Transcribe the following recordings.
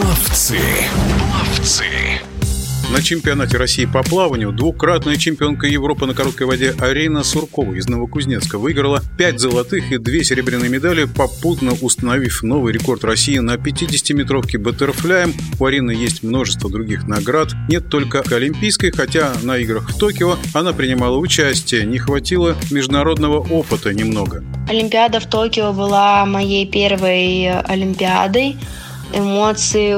Пловцы. Пловцы. На чемпионате России по плаванию двукратная чемпионка Европы на короткой воде Арина Суркова из Новокузнецка выиграла 5 золотых и 2 серебряные медали, попутно установив новый рекорд России на 50-метровке баттерфляем. У Арины есть множество других наград, нет только олимпийской, хотя на играх в Токио она принимала участие, не хватило международного опыта немного. Олимпиада в Токио была моей первой Олимпиадой. Эмоции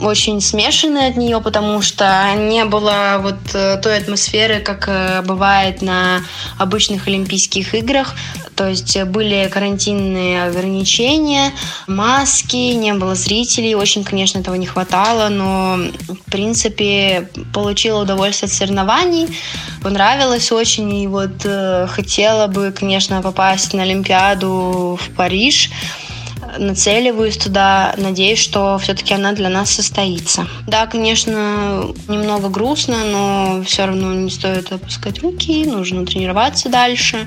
очень смешанные от нее, потому что не было вот э, той атмосферы, как э, бывает на обычных Олимпийских играх. То есть были карантинные ограничения, маски, не было зрителей. Очень, конечно, этого не хватало, но, в принципе, получила удовольствие от соревнований. Понравилось очень. И вот э, хотела бы, конечно, попасть на Олимпиаду в Париж нацеливаюсь туда, надеюсь, что все-таки она для нас состоится. Да, конечно, немного грустно, но все равно не стоит опускать руки, нужно тренироваться дальше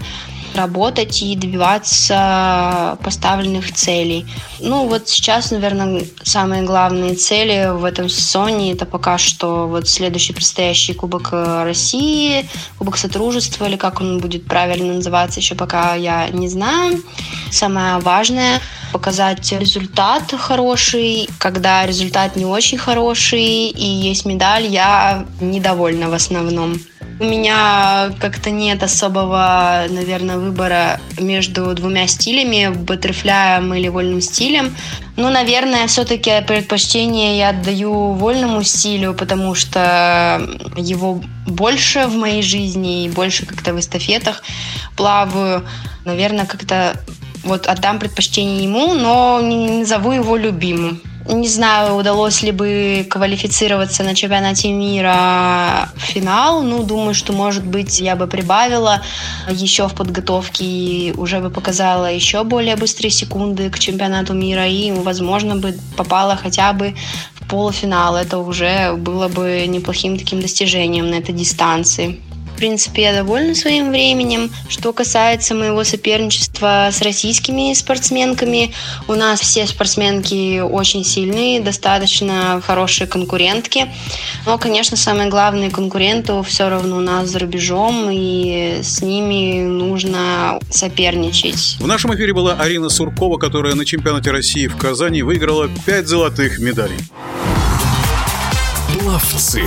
работать и добиваться поставленных целей. Ну, вот сейчас, наверное, самые главные цели в этом сезоне это пока что вот следующий предстоящий Кубок России, Кубок Сотрудничества, или как он будет правильно называться, еще пока я не знаю. Самое важное показать результат хороший. Когда результат не очень хороший и есть медаль, я недовольна в основном. У меня как-то нет особого, наверное, выбора между двумя стилями, баттерфляем или вольным стилем. Ну, наверное, все-таки предпочтение я отдаю вольному стилю, потому что его больше в моей жизни и больше как-то в эстафетах плаваю. Наверное, как-то вот отдам предпочтение ему, но не назову его любимым. Не знаю, удалось ли бы квалифицироваться на чемпионате мира в финал. Ну, думаю, что, может быть, я бы прибавила еще в подготовке и уже бы показала еще более быстрые секунды к чемпионату мира и, возможно, бы попала хотя бы в полуфинал. Это уже было бы неплохим таким достижением на этой дистанции принципе, я довольна своим временем. Что касается моего соперничества с российскими спортсменками, у нас все спортсменки очень сильные, достаточно хорошие конкурентки. Но, конечно, самые главные конкуренты все равно у нас за рубежом, и с ними нужно соперничать. В нашем эфире была Арина Суркова, которая на чемпионате России в Казани выиграла 5 золотых медалей. Пловцы.